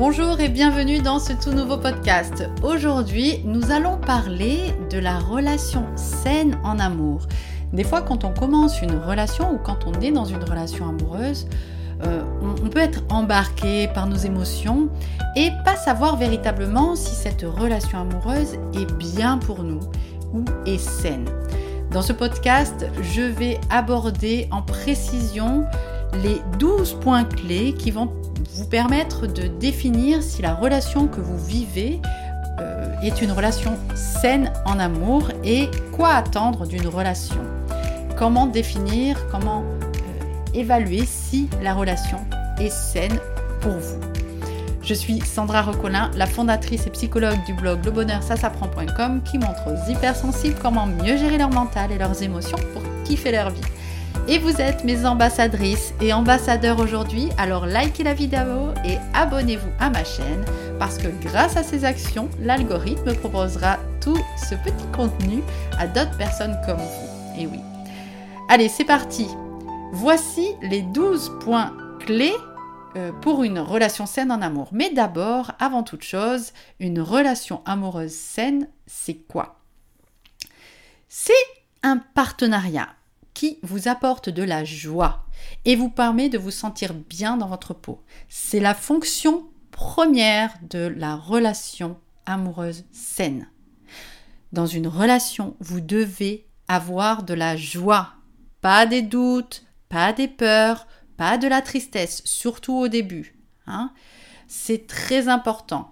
Bonjour et bienvenue dans ce tout nouveau podcast. Aujourd'hui, nous allons parler de la relation saine en amour. Des fois, quand on commence une relation ou quand on est dans une relation amoureuse, euh, on, peut être embarqué par nos émotions et pas savoir véritablement si cette relation amoureuse est bien pour nous ou est saine. Dans ce podcast, je vais aborder en précision les 12 points clés qui vont permettre de définir si la relation que vous vivez euh, est une relation saine en amour et quoi attendre d'une relation. Comment définir, comment euh, évaluer si la relation est saine pour vous. Je suis Sandra Recolin, la fondatrice et psychologue du blog Le Bonheur Ça qui montre aux hypersensibles comment mieux gérer leur mental et leurs émotions pour kiffer leur vie et vous êtes mes ambassadrices et ambassadeurs aujourd'hui, alors likez la vidéo et abonnez-vous à ma chaîne parce que grâce à ces actions, l'algorithme proposera tout ce petit contenu à d'autres personnes comme vous. Et oui. Allez, c'est parti. Voici les 12 points clés euh, pour une relation saine en amour. Mais d'abord, avant toute chose, une relation amoureuse saine, c'est quoi? C'est un partenariat vous apporte de la joie et vous permet de vous sentir bien dans votre peau. C'est la fonction première de la relation amoureuse saine. Dans une relation, vous devez avoir de la joie, pas des doutes, pas des peurs, pas de la tristesse, surtout au début. Hein. C'est très important.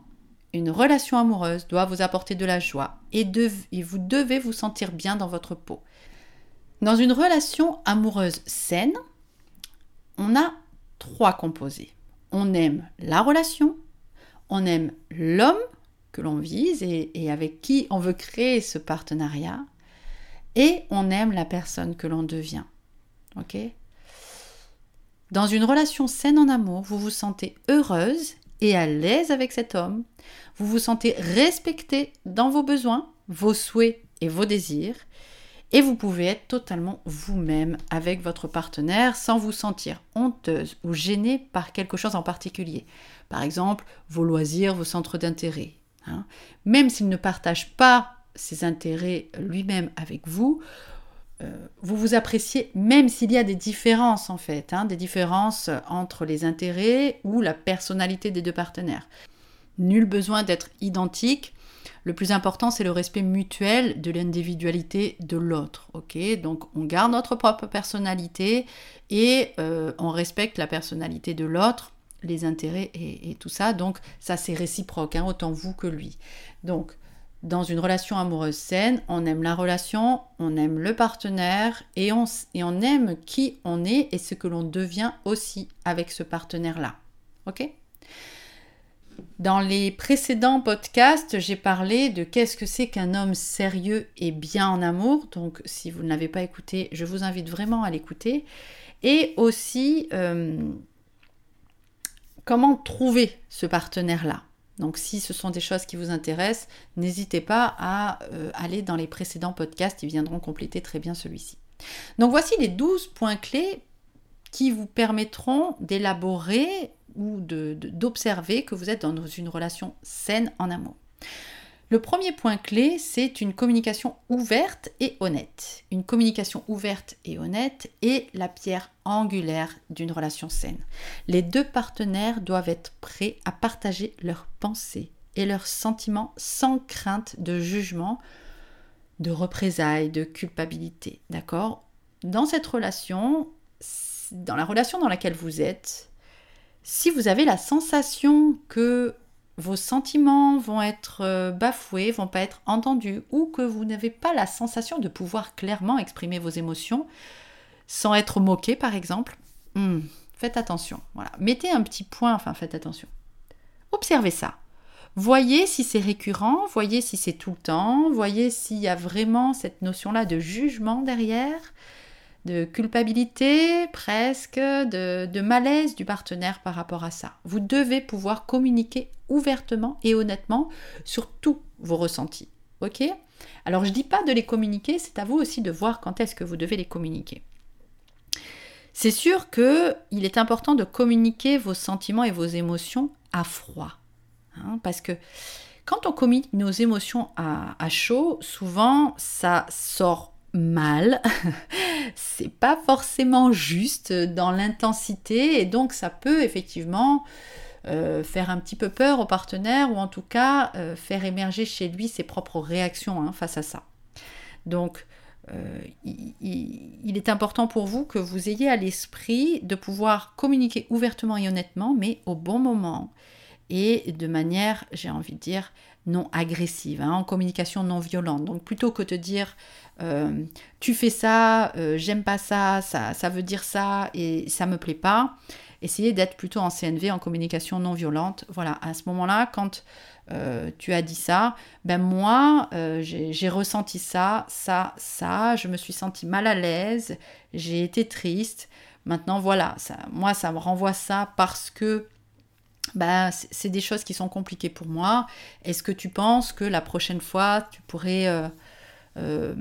Une relation amoureuse doit vous apporter de la joie et vous devez vous sentir bien dans votre peau. Dans une relation amoureuse saine, on a trois composés. On aime la relation, on aime l'homme que l'on vise et, avec qui on veut créer ce partenariat, et on aime la personne que l'on devient. Dans une relation saine en amour, vous vous sentez heureuse et à l'aise avec cet homme, vous vous sentez respecté dans vos besoins, vos souhaits et vos désirs, et vous pouvez être totalement vous-même avec votre partenaire sans vous sentir honteuse ou gênée par quelque chose en particulier. Par exemple, vos loisirs, vos centres d'intérêt. Hein. Même s'il ne partage pas ses intérêts lui-même avec vous, euh, vous vous appréciez même s'il y a des différences en fait, hein, des différences entre les intérêts ou la personnalité des deux partenaires. Nul besoin d'être identique le plus important, c'est le respect mutuel de l'individualité de l'autre. Ok, donc on garde notre propre personnalité et euh, on respecte la personnalité de l'autre, les intérêts et, tout ça. Donc ça, c'est réciproque, hein, autant vous que lui. Donc dans une relation amoureuse saine, on aime la relation, on aime le partenaire et on, et on aime qui on est et ce que l'on devient aussi avec ce partenaire-là. Ok? Dans les précédents podcasts, j'ai parlé de qu'est-ce que c'est qu'un homme sérieux et bien en amour. Donc, si vous ne l'avez pas écouté, je vous invite vraiment à l'écouter. Et aussi, euh, comment trouver ce partenaire-là. Donc, si ce sont des choses qui vous intéressent, n'hésitez pas à euh, aller dans les précédents podcasts, ils viendront compléter très bien celui-ci. Donc, voici les 12 points clés qui vous permettront d'élaborer ou d'observer que vous êtes dans une relation saine en amour. Le premier point clé, c'est une communication ouverte et honnête. Une communication ouverte et honnête est la pierre angulaire d'une relation saine. Les deux partenaires doivent être prêts à partager leurs pensées et leurs sentiments sans crainte de jugement, de représailles, de culpabilité. D'accord? Dans cette relation, dans la relation dans laquelle vous êtes, si vous avez la sensation que vos sentiments vont être euh, bafoués, vont pas être entendus, ou que vous n'avez pas la sensation de pouvoir clairement exprimer vos émotions sans être moqué, par exemple, hmm, faites attention. Voilà. Mettez un petit point, enfin faites attention. Observez ça. Voyez si c'est récurrent, voyez si c'est tout le temps, voyez s'il y a vraiment cette notion-là de jugement derrière de culpabilité, presque, de, malaise du partenaire par rapport à ça. Vous devez pouvoir communiquer ouvertement et honnêtement sur tous vos ressentis. Ok? Alors je ne dis pas de les communiquer, c'est à vous aussi de voir quand est-ce que vous devez les communiquer. C'est sûr que il est important de communiquer vos sentiments et vos émotions à froid. Hein, parce que quand on communique nos émotions à, chaud, souvent ça sort mal, c'est pas forcément juste dans l'intensité et donc ça peut effectivement euh, faire un petit peu peur au partenaire ou en tout cas euh, faire émerger chez lui ses propres réactions hein, face à ça. Donc euh, il, est important pour vous que vous ayez à l'esprit de pouvoir communiquer ouvertement et honnêtement, mais au bon moment et de manière, j'ai envie de dire, non agressive, hein, en communication non violente. Donc plutôt que de dire euh, tu fais ça, euh, j'aime pas ça, ça, ça veut dire ça et ça me plaît pas, essayez d'être plutôt en CNV, en communication non violente. Voilà, à ce moment-là, quand euh, tu as dit ça, ben moi, j'ai ressenti ça, ça, ça, je me suis sentie mal à l'aise, j'ai été triste. Maintenant, voilà, ça, moi, ça me renvoie ça parce que ben, c'est des choses qui sont compliquées pour moi. Est-ce que tu penses que la prochaine fois, tu pourrais euh,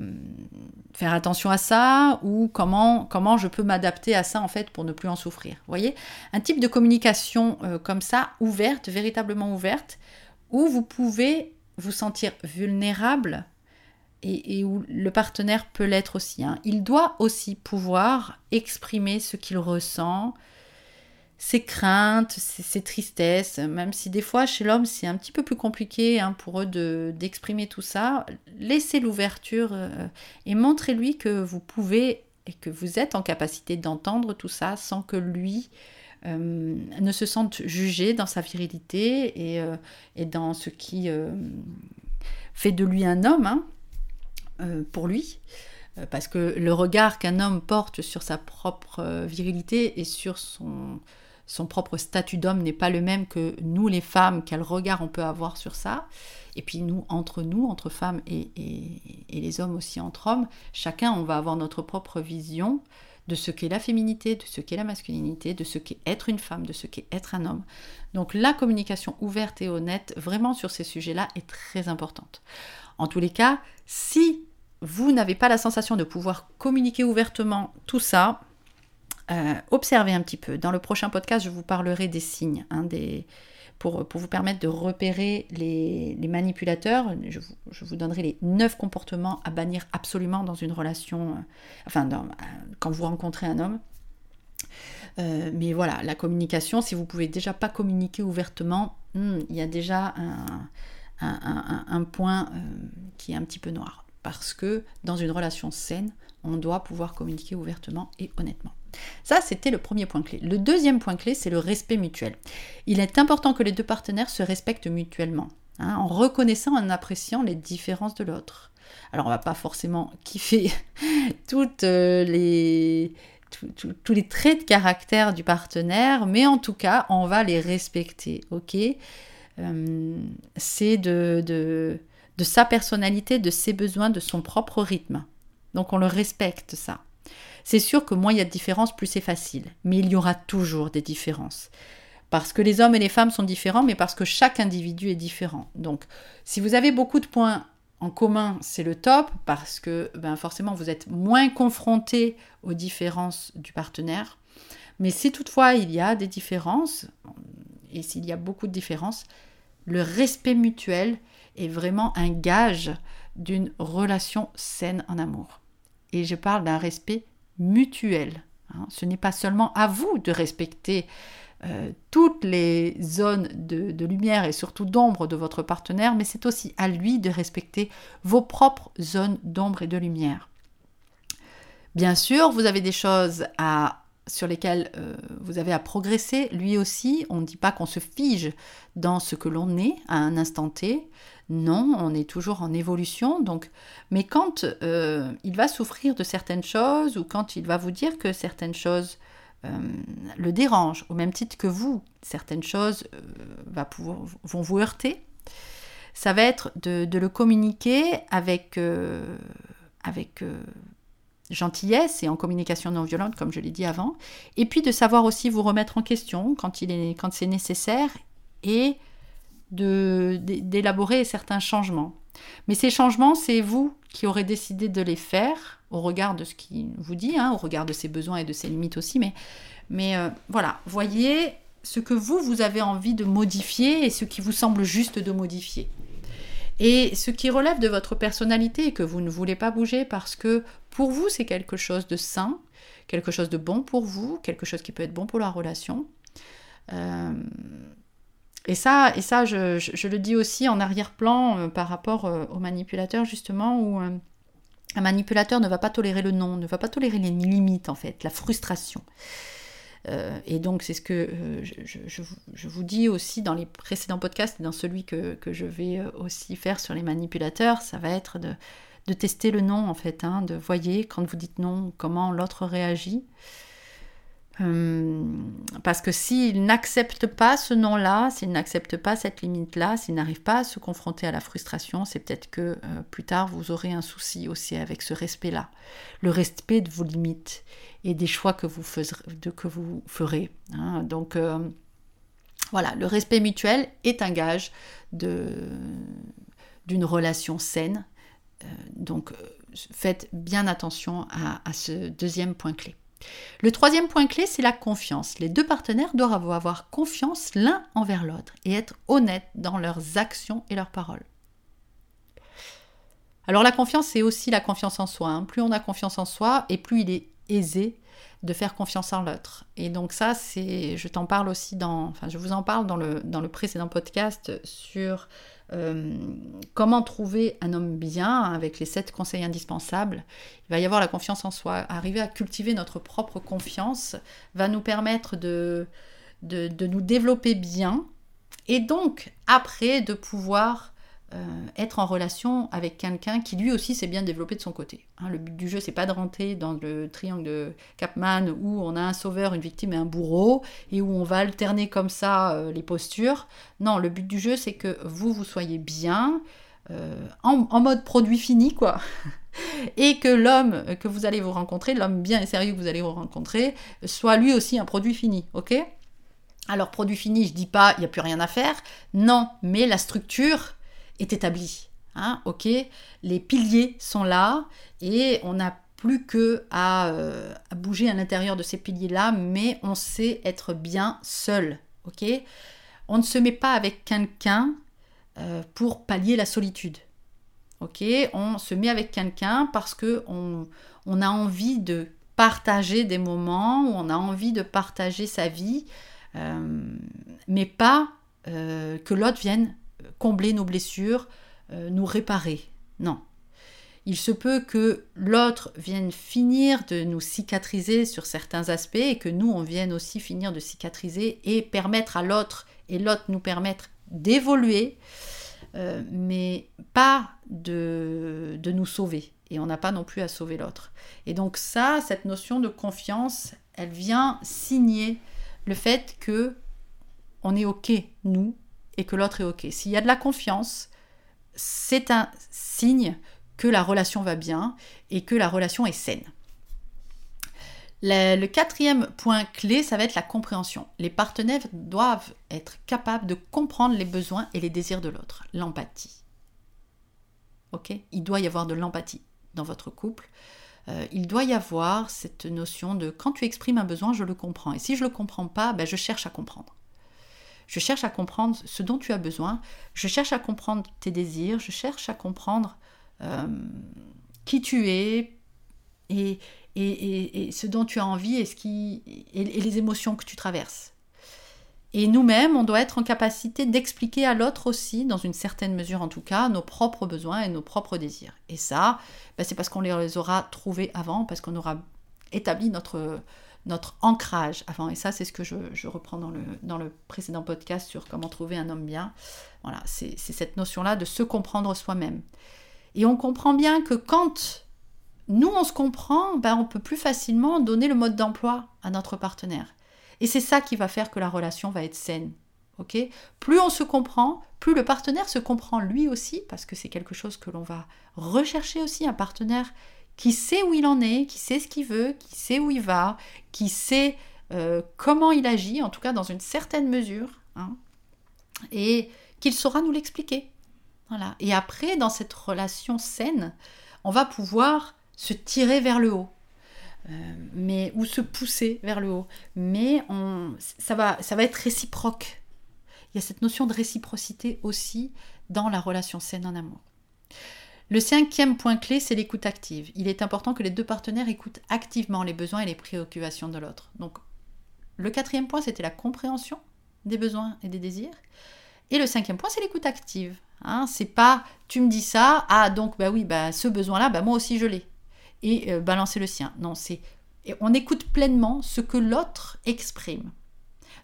faire attention à ça ou comment, comment je peux m'adapter à ça en fait pour ne plus en souffrir? Vous voyez? Un type de communication comme ça, ouverte, véritablement ouverte, où vous pouvez vous sentir vulnérable et, où le partenaire peut l'être aussi. Hein. Il doit aussi pouvoir exprimer ce qu'il ressent, ses craintes, ses, tristesses, même si des fois chez l'homme c'est un petit peu plus compliqué hein, pour eux d'exprimer tout ça. Laissez l'ouverture euh, et montrez-lui que vous pouvez et que vous êtes en capacité d'entendre tout ça sans que lui euh, ne se sente jugé dans sa virilité et, euh, dans ce qui fait de lui un homme, hein, pour lui. Parce que le regard qu'un homme porte sur sa propre virilité et sur son, son propre statut d'homme n'est pas le même que nous les femmes, quel regard on peut avoir sur ça. Et puis nous, entre nous, entre femmes et, les hommes aussi entre hommes, chacun, on va avoir notre propre vision de ce qu'est la féminité, de ce qu'est la masculinité, de ce qu'est être une femme, de ce qu'est être un homme. Donc la communication ouverte et honnête, vraiment sur ces sujets-là, est très importante. En tous les cas, si vous n'avez pas la sensation de pouvoir communiquer ouvertement tout ça, euh, observez un petit peu. Dans le prochain podcast, je vous parlerai des signes, hein, pour, vous permettre de repérer les, manipulateurs. Je vous, donnerai les neuf comportements à bannir absolument dans une relation, euh, enfin euh, quand vous rencontrez un homme. Mais voilà, la communication, si vous pouvez déjà pas communiquer ouvertement, hmm, il y a déjà un, point qui est un petit peu noir. Parce que dans une relation saine, on doit pouvoir communiquer ouvertement et honnêtement. Ça, c'était le premier point clé. Le deuxième point clé, c'est le respect mutuel. Il est important que les deux partenaires se respectent mutuellement, hein, en reconnaissant et en appréciant les différences de l'autre. Alors, on va pas forcément kiffer euh, tous les traits de caractère du partenaire, mais en tout cas, on va les respecter, euh, C'est de sa personnalité, de ses besoins, de son propre rythme. Donc on le respecte, ça. C'est sûr que moins il y a de différences, plus c'est facile. Mais il y aura toujours des différences. Parce que les hommes et les femmes sont différents, mais parce que chaque individu est différent. Donc, si vous avez beaucoup de points en commun, c'est le top, parce que ben, forcément, vous êtes moins confronté aux différences du partenaire. Mais si toutefois il y a des différences, et s'il y a beaucoup de différences, le respect mutuel est vraiment un gage d'une relation saine en amour. Et je parle d'un respect mutuel. Hein. Ce n'est pas seulement à vous de respecter euh, toutes les zones de, lumière et surtout d'ombre de votre partenaire, mais c'est aussi à lui de respecter vos propres zones d'ombre et de lumière. Bien sûr, vous avez des choses sur lesquelles euh, vous avez à progresser, lui aussi. On ne dit pas qu'on se fige dans ce que l'on est à un instant T. Non, on est toujours en évolution. Donc, mais quand euh, il va souffrir de certaines choses ou quand il va vous dire que certaines choses euh, le dérangent, au même titre que vous, certaines choses euh, vont vous heurter, ça va être de, le communiquer avec, avec gentillesse et en communication non violente, comme je l'ai dit avant, et puis de savoir aussi vous remettre en question quand, il est, quand c'est nécessaire et d'élaborer certains changements. Mais ces changements, c'est vous qui aurez décidé de les faire au regard de ce qu'il vous dit, hein, au regard de ses besoins et de ses limites aussi. Mais, euh, voilà, voyez ce que vous, vous avez envie de modifier et ce qui vous semble juste de modifier. Et ce qui relève de votre personnalité et que vous ne voulez pas bouger parce que pour vous, c'est quelque chose de sain, quelque chose de bon pour vous, quelque chose qui peut être bon pour la relation. Euh, et ça, et ça je, le dis aussi en arrière-plan euh, par rapport euh, au manipulateur, justement, où un manipulateur ne va pas tolérer le non, ne va pas tolérer les limites, en fait, la frustration. et donc, c'est ce que je, vous dis aussi dans les précédents podcasts, dans celui que, je vais aussi faire sur les manipulateurs, ça va être de, de tester le non en fait, hein, de voyez quand vous dites non comment l'autre réagit. Hum, parce que s'il n'accepte pas ce non-là, s'il n'accepte pas cette limite-là, s'il n'arrive pas à se confronter à la frustration, c'est peut-être que euh, plus tard vous aurez un souci aussi avec ce respect-là. Le respect de vos limites et des choix que vous, que vous ferez. Hein. Donc euh, voilà, le respect mutuel est un gage d'une relation saine euh, donc euh, faites bien attention à, ce deuxième point clé. Le troisième point clé, c'est la confiance. Les deux partenaires doivent avoir confiance l'un envers l'autre et être honnêtes dans leurs actions et leurs paroles. Alors la confiance, c'est aussi la confiance en soi. Hein. Plus on a confiance en soi et plus il est aisé de faire confiance en l'autre. Et donc ça, c'est, je t'en parle aussi dans, enfin je vous en parle dans le, dans le précédent podcast sur euh, comment trouver un homme bien avec les sept conseils indispensables? Il va y avoir la confiance en soi. Arriver à cultiver notre propre confiance va nous permettre de, de, de nous développer bien et donc après de pouvoir euh, être en relation avec quelqu'un qui lui aussi s'est bien développé de son côté. Hein, le but du jeu, c'est pas de rentrer dans le triangle de Capman où on a un sauveur, une victime et un bourreau et où on va alterner comme ça euh, les postures. Non, le but du jeu, c'est que vous, vous soyez bien, euh, en, mode produit fini, quoi. et que l'homme que vous allez vous rencontrer, l'homme bien et sérieux que vous allez vous rencontrer, soit lui aussi un produit fini, ok? Alors, produit fini, je dis pas, il n'y a plus rien à faire. Non, mais la structure, est établi. Hein, ok, les piliers sont là et on n'a plus que euh, à, bouger à l'intérieur de ces piliers-là, mais on sait être bien seul. Ok, on ne se met pas avec quelqu'un euh, pour pallier la solitude. Ok, on se met avec quelqu'un parce que on, a envie de partager des moments, où on a envie de partager sa vie, euh, mais pas que l'autre vienne combler nos blessures, euh, nous réparer. Non. Il se peut que l'autre vienne finir de nous cicatriser sur certains aspects et que nous, on vienne aussi finir de cicatriser et permettre à l'autre et l'autre nous permettre d'évoluer, euh, mais pas de, de nous sauver. Et on n'a pas non plus à sauver l'autre. Et donc ça, cette notion de confiance, elle vient signer le fait que on est OK, nous, et que l'autre est OK. S'il y a de la confiance, c'est un signe que la relation va bien et que la relation est saine. Le, quatrième point clé, ça va être la compréhension. Les partenaires doivent être capables de comprendre les besoins et les désirs de l'autre, l'empathie. Ok? Il doit y avoir de l'empathie dans votre couple. Euh, il doit y avoir cette notion de quand tu exprimes un besoin, je le comprends. Et si je ne le comprends pas, ben, je cherche à comprendre. Je cherche à comprendre ce dont tu as besoin. Je cherche à comprendre tes désirs. Je cherche à comprendre euh, qui tu es et, ce dont tu as envie et, ce qui, et, les émotions que tu traverses. Et nous-mêmes, on doit être en capacité d'expliquer à l'autre aussi, dans une certaine mesure en tout cas, nos propres besoins et nos propres désirs. Et ça, ben, c'est parce qu'on les aura trouvés avant, parce qu'on aura établi notre, notre ancrage avant. Et ça, c'est ce que je, reprends dans le, dans le, précédent podcast sur comment trouver un homme bien. Voilà, c'est cette notion-là de se comprendre soi-même. Et on comprend bien que quand nous, on se comprend, ben, on peut plus facilement donner le mode d'emploi à notre partenaire. Et c'est ça qui va faire que la relation va être saine. ok? Plus on se comprend, plus le partenaire se comprend lui aussi, parce que c'est quelque chose que l'on va rechercher aussi, un partenaire qui sait où il en est, qui sait ce qu'il veut, qui sait où il va, qui sait euh, comment il agit, en tout cas dans une certaine mesure, hein, et qu'il saura nous l'expliquer. Et après, dans cette relation saine, on va pouvoir se tirer vers le haut. mais ou se pousser vers le haut. Mais ça, va, ça va être réciproque. Il y a cette notion de réciprocité aussi dans la relation saine en amour. Le cinquième point clé, c'est l'écoute active. Il est important que les deux partenaires écoutent activement les besoins et les préoccupations de l'autre. Donc, le quatrième point, c'était la compréhension des besoins et des désirs. Et le cinquième point, c'est l'écoute active. Hein, c'est pas tu me dis ça, ah donc bah oui, bah ce besoin-là, bah moi aussi je l'ai. Et euh, balancer le sien. Non, c'est on écoute pleinement ce que l'autre exprime.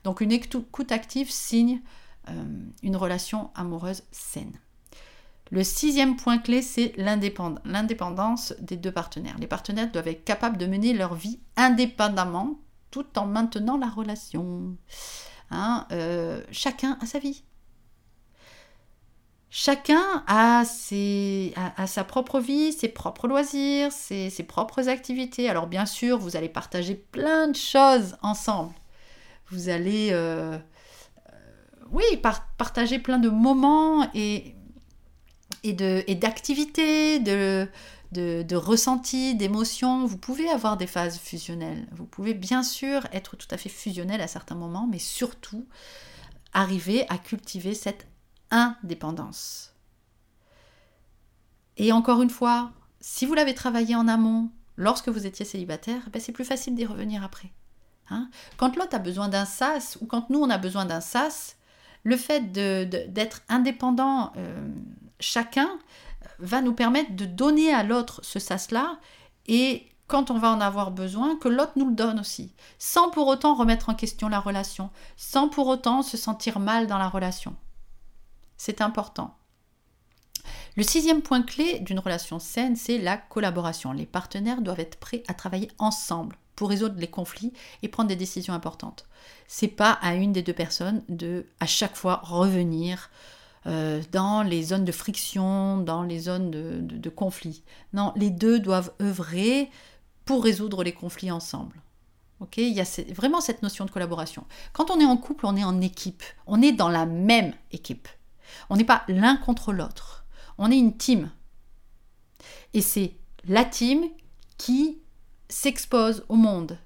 Donc une écoute active signe euh, une relation amoureuse saine. Le sixième point clé, c'est l'indépendance des deux partenaires. Les partenaires doivent être capables de mener leur vie indépendamment tout en maintenant la relation. Hein, euh, chacun a sa vie. Chacun a, sa propre vie, ses propres loisirs, ses, propres activités. Alors bien sûr, vous allez partager plein de choses ensemble. Vous allez, euh, euh, oui, partager plein de moments et, et d'activités, de, de, de, ressentis, d'émotions. Vous pouvez avoir des phases fusionnelles. Vous pouvez bien sûr être tout à fait fusionnel à certains moments, mais surtout arriver à cultiver cette indépendance. Et encore une fois, si vous l'avez travaillé en amont, lorsque vous étiez célibataire, ben c'est plus facile d'y revenir après. Hein. quand l'autre a besoin d'un sas, ou quand nous on a besoin d'un sas, le fait d'être indépendant euh, chacun va nous permettre de donner à l'autre ce sas-là et quand on va en avoir besoin, que l'autre nous le donne aussi, sans pour autant remettre en question la relation, sans pour autant se sentir mal dans la relation. C'est important. Le sixième point clé d'une relation saine, c'est la collaboration. Les partenaires doivent être prêts à travailler ensemble pour résoudre les conflits et prendre des décisions importantes. C'est pas à une des deux personnes de à chaque fois revenir euh, dans les zones de friction, dans les zones de, conflit. Non, les deux doivent œuvrer pour résoudre les conflits ensemble. Ok, Il y a vraiment cette notion de collaboration. Quand on est en couple, on est en équipe. On est dans la même équipe. On n'est pas l'un contre l'autre. On est une team. Et c'est la team qui s'expose au monde.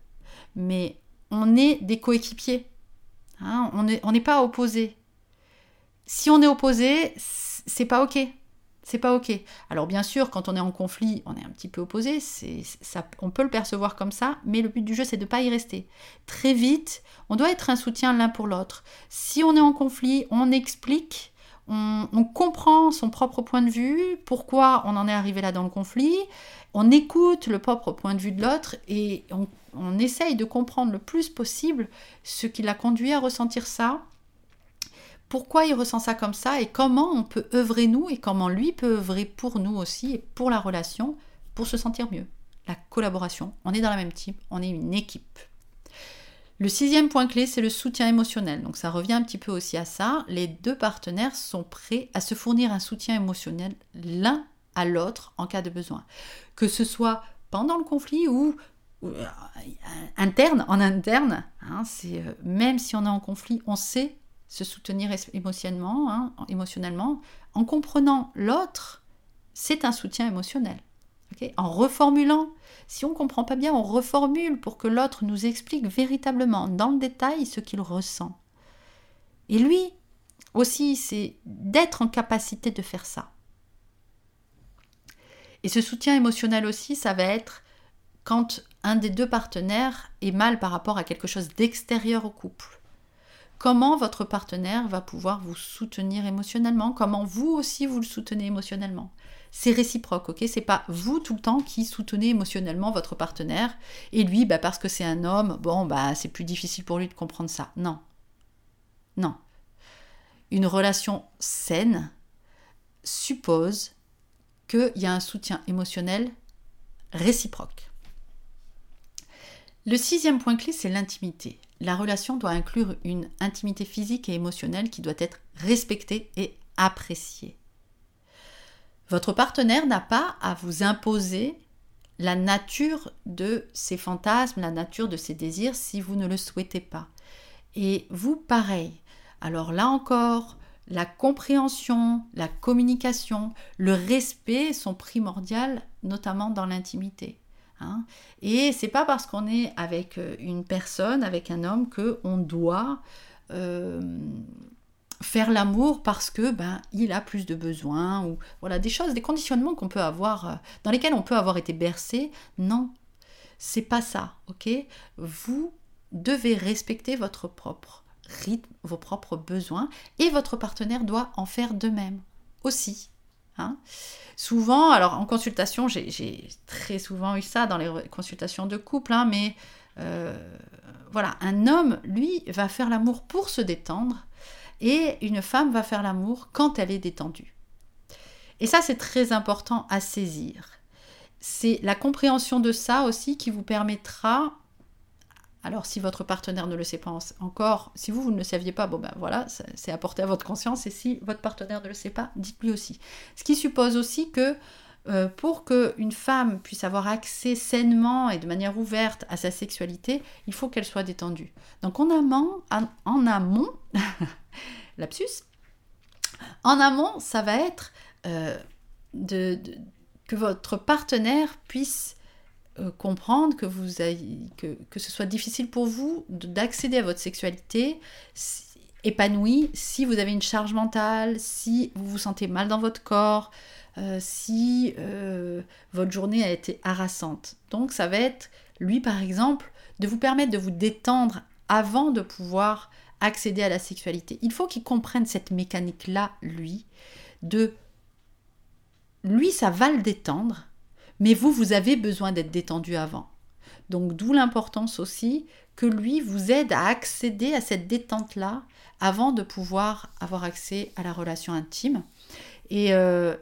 Mais on est des coéquipiers. Hein, on n'est pas opposés. Si on est opposé, c'est pas ok. C'est pas ok. Alors bien sûr, quand on est en conflit, on est un petit peu opposé. Ça, on peut le percevoir comme ça, mais le but du jeu, c'est de ne pas y rester. Très vite, on doit être un soutien l'un pour l'autre. Si on est en conflit, on explique on, comprend son propre point de vue, pourquoi on en est arrivé là dans le conflit, on écoute le propre point de vue de l'autre et on, on, essaye de comprendre le plus possible ce qui l'a conduit à ressentir ça, pourquoi il ressent ça comme ça et comment on peut œuvrer nous et comment lui peut œuvrer pour nous aussi et pour la relation pour se sentir mieux. La collaboration, on est dans la même type, on est une équipe. Le sixième point clé, c'est le soutien émotionnel. Donc ça revient un petit peu aussi à ça. Les deux partenaires sont prêts à se fournir un soutien émotionnel l'un à l'autre en cas de besoin. Que ce soit pendant le conflit ou, euh, interne, en interne. Hein, euh, même si on est en conflit, on sait se soutenir émotionnellement, hein, émotionnellement. En comprenant l'autre, c'est un soutien émotionnel en reformulant. Si on ne comprend pas bien, on reformule pour que l'autre nous explique véritablement, dans le détail, ce qu'il ressent. Et lui aussi, c'est d'être en capacité de faire ça. Et ce soutien émotionnel aussi, ça va être quand un des deux partenaires est mal par rapport à quelque chose d'extérieur au couple. Comment votre partenaire va pouvoir vous soutenir émotionnellement? Comment vous aussi vous le soutenez émotionnellement? C'est réciproque, ok? C'est pas vous tout le temps qui soutenez émotionnellement votre partenaire et lui, bah, parce que c'est un homme, bon, bah, c'est plus difficile pour lui de comprendre ça. Non. Non. Une relation saine suppose qu'il y a un soutien émotionnel réciproque. Le sixième point clé, c'est l'intimité. La relation doit inclure une intimité physique et émotionnelle qui doit être respectée et appréciée. Votre partenaire n'a pas à vous imposer la nature de ses fantasmes, la nature de ses désirs si vous ne le souhaitez pas. Et vous, pareil. Alors là encore, la compréhension, la communication, le respect sont primordiaux, notamment dans l'intimité. Hein. Et c'est pas parce qu'on est avec euh, une personne, avec un homme, que on doit euh, faire l'amour parce que ben il a plus de besoins ou voilà des choses, des conditionnements qu'on peut avoir, euh, dans lesquels on peut avoir été bercé. Non, c'est pas ça, ok? Vous devez respecter votre propre rythme, vos propres besoins, et votre partenaire doit en faire de même aussi. Hein. Souvent, alors en consultation, j'ai très souvent eu ça dans les consultations de couple, hein, mais euh, voilà, un homme, lui, va faire l'amour pour se détendre, et une femme va faire l'amour quand elle est détendue. Et ça, c'est très important à saisir. C'est la compréhension de ça aussi qui vous permettra alors si votre partenaire ne le sait pas encore, si vous, ne le saviez pas, bon ben voilà, c'est apporté à votre conscience. Et si votre partenaire ne le sait pas, dites-lui aussi. Ce qui suppose aussi que euh, pour qu'une femme puisse avoir accès sainement et de manière ouverte à sa sexualité, il faut qu'elle soit détendue. Donc en amont, en, amont lapsus, en amont, ça va être euh, que votre partenaire puisse euh, comprendre que, vous que, que, ce soit difficile pour vous d'accéder à votre sexualité épanouie si vous avez une charge mentale, si vous vous sentez mal dans votre corps, euh, si euh, votre journée a été harassante. Donc ça va être, lui par exemple, de vous permettre de vous détendre avant de pouvoir accéder à la sexualité. Il faut qu'il comprenne cette mécanique-là, lui, de... Lui, ça va le détendre, mais vous, vous avez besoin d'être détendu avant. Donc d'où l'importance aussi que lui vous aide à accéder à cette détente-là avant de pouvoir avoir accès à la relation intime. Et, euh,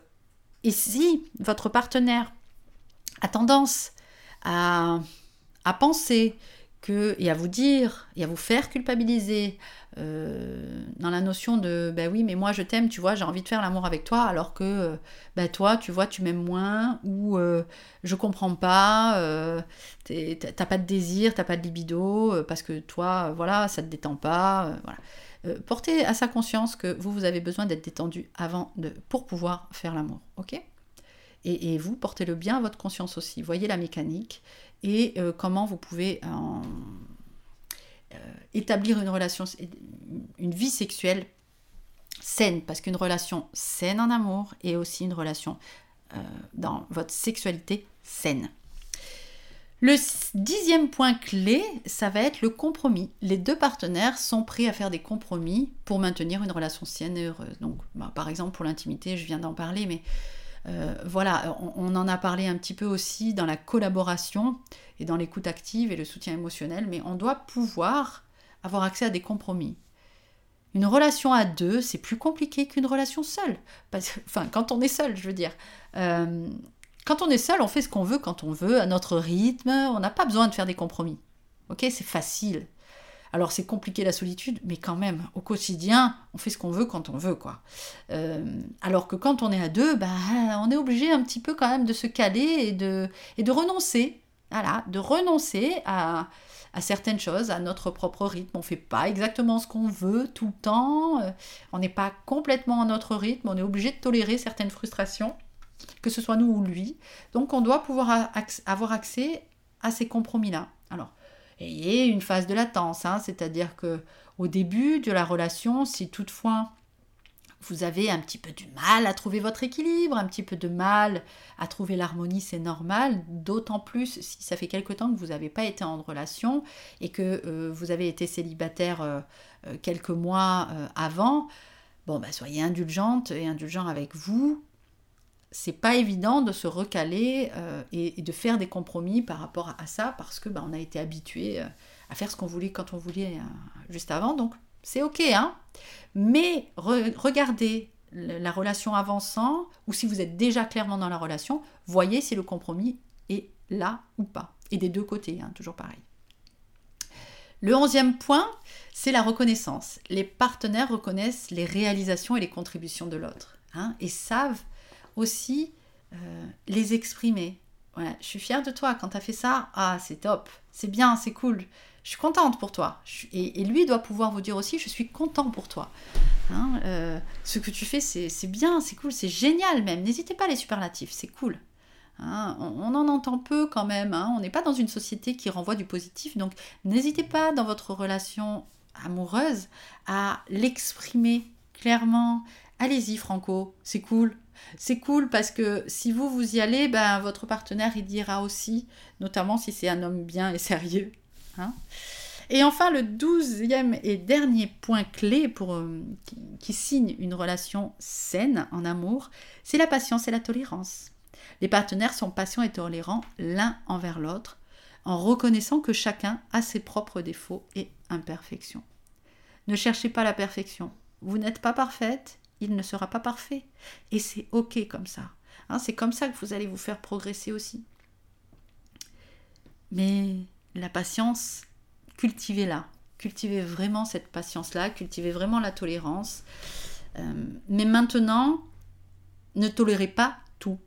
si votre partenaire a tendance à penser et à vous dire, et à vous faire culpabiliser, euh, dans la notion de ben oui mais moi je t'aime tu vois j'ai envie de faire l'amour avec toi alors que ben toi tu vois tu m'aimes moins ou euh, je comprends pas euh, t'as pas de désir t'as pas de libido parce que toi voilà ça te détend pas voilà. Portez à sa conscience que vous vous avez besoin d'être détendu avant de pour pouvoir faire l'amour ok? Et, et, vous portez le bien à votre conscience aussi. Voyez la mécanique et comment vous pouvez en euh, établir une relation, une vie sexuelle saine, parce qu'une relation saine en amour est aussi une relation euh, dans votre sexualité saine. Le dixième point clé, ça va être le compromis. Les deux partenaires sont prêts à faire des compromis pour maintenir une relation saine et heureuse. Donc, bah, par exemple, pour l'intimité, je viens d'en parler, mais euh, voilà, on, en a parlé un petit peu aussi dans la collaboration et dans l'écoute active et le soutien émotionnel, mais on doit pouvoir avoir accès à des compromis. Une relation à deux, c'est plus compliqué qu'une relation seule. enfin, quand on est seul, je veux dire. Euh, quand on est seul, on fait ce qu'on veut quand on veut, à notre rythme, on n'a pas besoin de faire des compromis. Ok, c'est facile. Alors c'est compliqué la solitude, mais quand même, au quotidien, on fait ce qu'on veut quand on veut, quoi. Euh, alors que quand on est à deux, bah, on est obligé un petit peu quand même de se caler et de, et de renoncer, voilà, de renoncer à, à certaines choses, à notre propre rythme. On ne fait pas exactement ce qu'on veut tout le temps, euh, on n'est pas complètement à notre rythme, on est obligé de tolérer certaines frustrations, que ce soit nous ou lui. Donc on doit pouvoir avoir accès à ces compromis-là. Alors, ayez une phase de latence, hein, c'est-à-dire que au début de la relation, si toutefois vous avez un petit peu du mal à trouver votre équilibre, un petit peu de mal à trouver l'harmonie, c'est normal, d'autant plus si ça fait quelque temps que vous n'avez pas été en relation et que euh, vous avez été célibataire euh, euh, quelques mois avant. Bon, bah, soyez indulgente et indulgent avec vous, c'est pas évident de se recaler euh, et, de faire des compromis par rapport à, ça parce que bah, on a été habitué euh, à faire ce qu'on voulait quand on voulait euh, juste avant. Donc c'est ok, hein. Mais regardez la relation avançant ou si vous êtes déjà clairement dans la relation, voyez si le compromis est là ou pas. Et des deux côtés, hein, toujours pareil. Le onzième point, c'est la reconnaissance. Les partenaires reconnaissent les réalisations et les contributions de l'autre hein, et savent aussi euh, les exprimer. Ouais, je suis fière de toi quand tu as fait ça. Ah, c'est top, c'est bien, c'est cool. Je suis contente pour toi. Et, lui doit pouvoir vous dire aussi, je suis content pour toi. Hein, euh, ce que tu fais, c'est bien, c'est cool, c'est génial même. N'hésitez pas à les superlatifs, c'est cool. Hein. on, en entend peu quand même. Hein. On n'est pas dans une société qui renvoie du positif. Donc n'hésitez pas dans votre relation amoureuse à l'exprimer clairement. Allez-y Franco, c'est cool. C'est cool parce que si vous vous y allez, ben, votre partenaire il dira aussi, notamment si c'est un homme bien et sérieux. Hein. Et enfin, le douzième et dernier point clé pour, euh, qui, signe une relation saine en amour, c'est la patience et la tolérance. Les partenaires sont patients et tolérants l'un envers l'autre, en reconnaissant que chacun a ses propres défauts et imperfections. Ne cherchez pas la perfection. Vous n'êtes pas parfaite, il ne sera pas parfait. Et c'est OK comme ça. Hein, c'est comme ça que vous allez vous faire progresser aussi. Mais la patience, cultivez-la. Cultivez vraiment cette patience-là, cultivez vraiment la tolérance. Euh, mais maintenant, ne tolérez pas tout.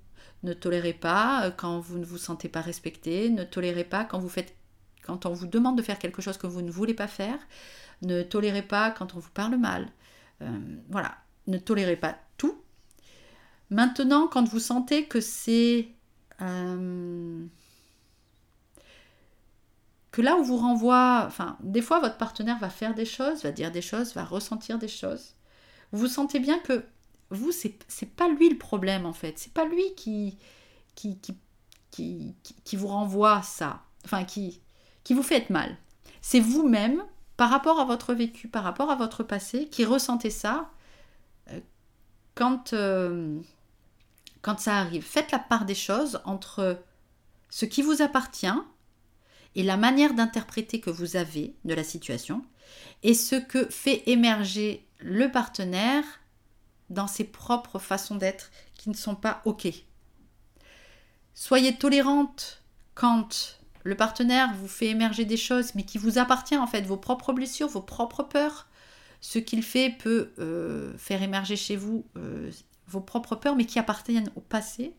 Ne tolérez pas euh, quand vous ne vous sentez pas respecté. Ne tolérez pas quand on vous demande de faire quelque chose que vous ne voulez pas faire. Ne tolérez pas quand on vous parle mal. Euh, voilà, ne tolérez pas tout. Maintenant, quand vous sentez que c'est que là où vous renvoie, enfin, des fois votre partenaire va faire des choses, va dire des choses, va ressentir des choses. Vous sentez bien que vous, c'est, c'est pas lui le problème en fait. C'est pas lui qui qui, qui, qui, qui, vous renvoie ça, enfin, qui, qui vous fait mal. C'est vous-même, par rapport à votre vécu, par rapport à votre passé, qui ressentez ça euh, quand, euh, quand ça arrive. Faites la part des choses entre ce qui vous appartient et la manière d'interpréter que vous avez de la situation et ce que fait émerger le partenaire dans ses propres façons d'être qui ne sont pas OK. Soyez tolérante quand le partenaire vous fait émerger des choses mais qui vous appartient en fait, vos propres blessures, vos propres peurs. Ce qu'il fait peut euh, faire émerger chez vous euh, vos propres peurs mais qui appartiennent au passé.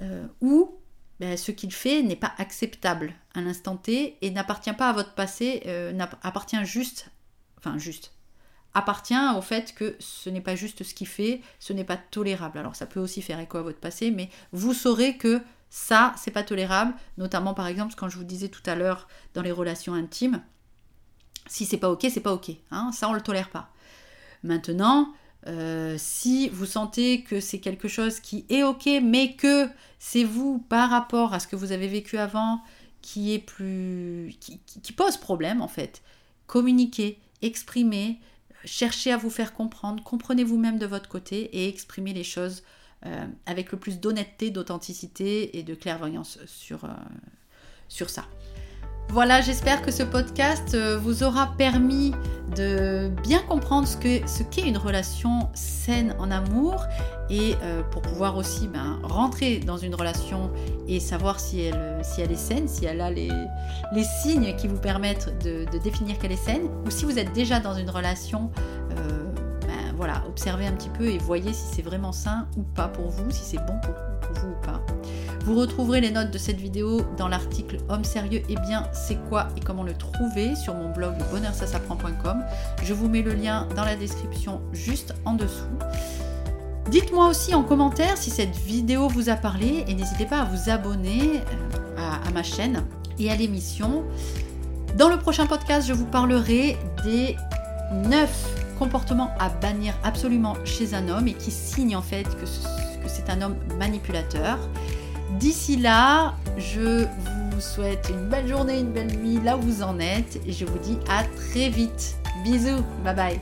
Euh, ou ben, ce qu'il fait n'est pas acceptable à l'instant T et n'appartient pas à votre passé, appartient juste, enfin juste, appartient au fait que ce n'est pas juste ce qu'il fait, ce n'est pas tolérable. Alors ça peut aussi faire écho à votre passé, mais vous saurez que ça, c'est pas tolérable, notamment par exemple quand je vous disais tout à l'heure dans les relations intimes, si c'est pas ok, c'est pas ok, hein, ça on le tolère pas. Maintenant, euh, si vous sentez que c'est quelque chose qui est ok, mais que c'est vous par rapport à ce que vous avez vécu avant qui est plus qui, pose problème en fait, communiquez, exprimez, cherchez à vous faire comprendre, comprenez vous-même de votre côté et exprimez les choses euh, avec le plus d'honnêteté, d'authenticité et de clairvoyance sur, euh, sur ça. Voilà, j'espère que ce podcast euh, vous aura permis de bien comprendre ce qu'est une relation saine en amour et euh, pour pouvoir aussi ben, rentrer dans une relation et savoir si elle, est saine, si elle a les, signes qui vous permettent de, définir qu'elle est saine ou si vous êtes déjà dans une relation. Euh, ben, voilà, observez un petit peu et voyez si c'est vraiment sain ou pas pour vous, si c'est bon pour vous ou pas. Vous retrouverez les notes de cette vidéo dans l'article Homme sérieux et bien c'est quoi et comment le trouver sur mon blog bonheursasapprend.com. Je vous mets le lien dans la description juste en dessous. Dites-moi aussi en commentaire si cette vidéo vous a parlé et n'hésitez pas à vous abonner euh, à, à ma chaîne et à l'émission. Dans le prochain podcast, je vous parlerai des 9 comportements à bannir absolument chez un homme et qui signent en fait que c'est un homme manipulateur. D'ici là, je vous souhaite une belle journée, une belle nuit là où vous en êtes et je vous dis à très vite. Bisous, bye bye.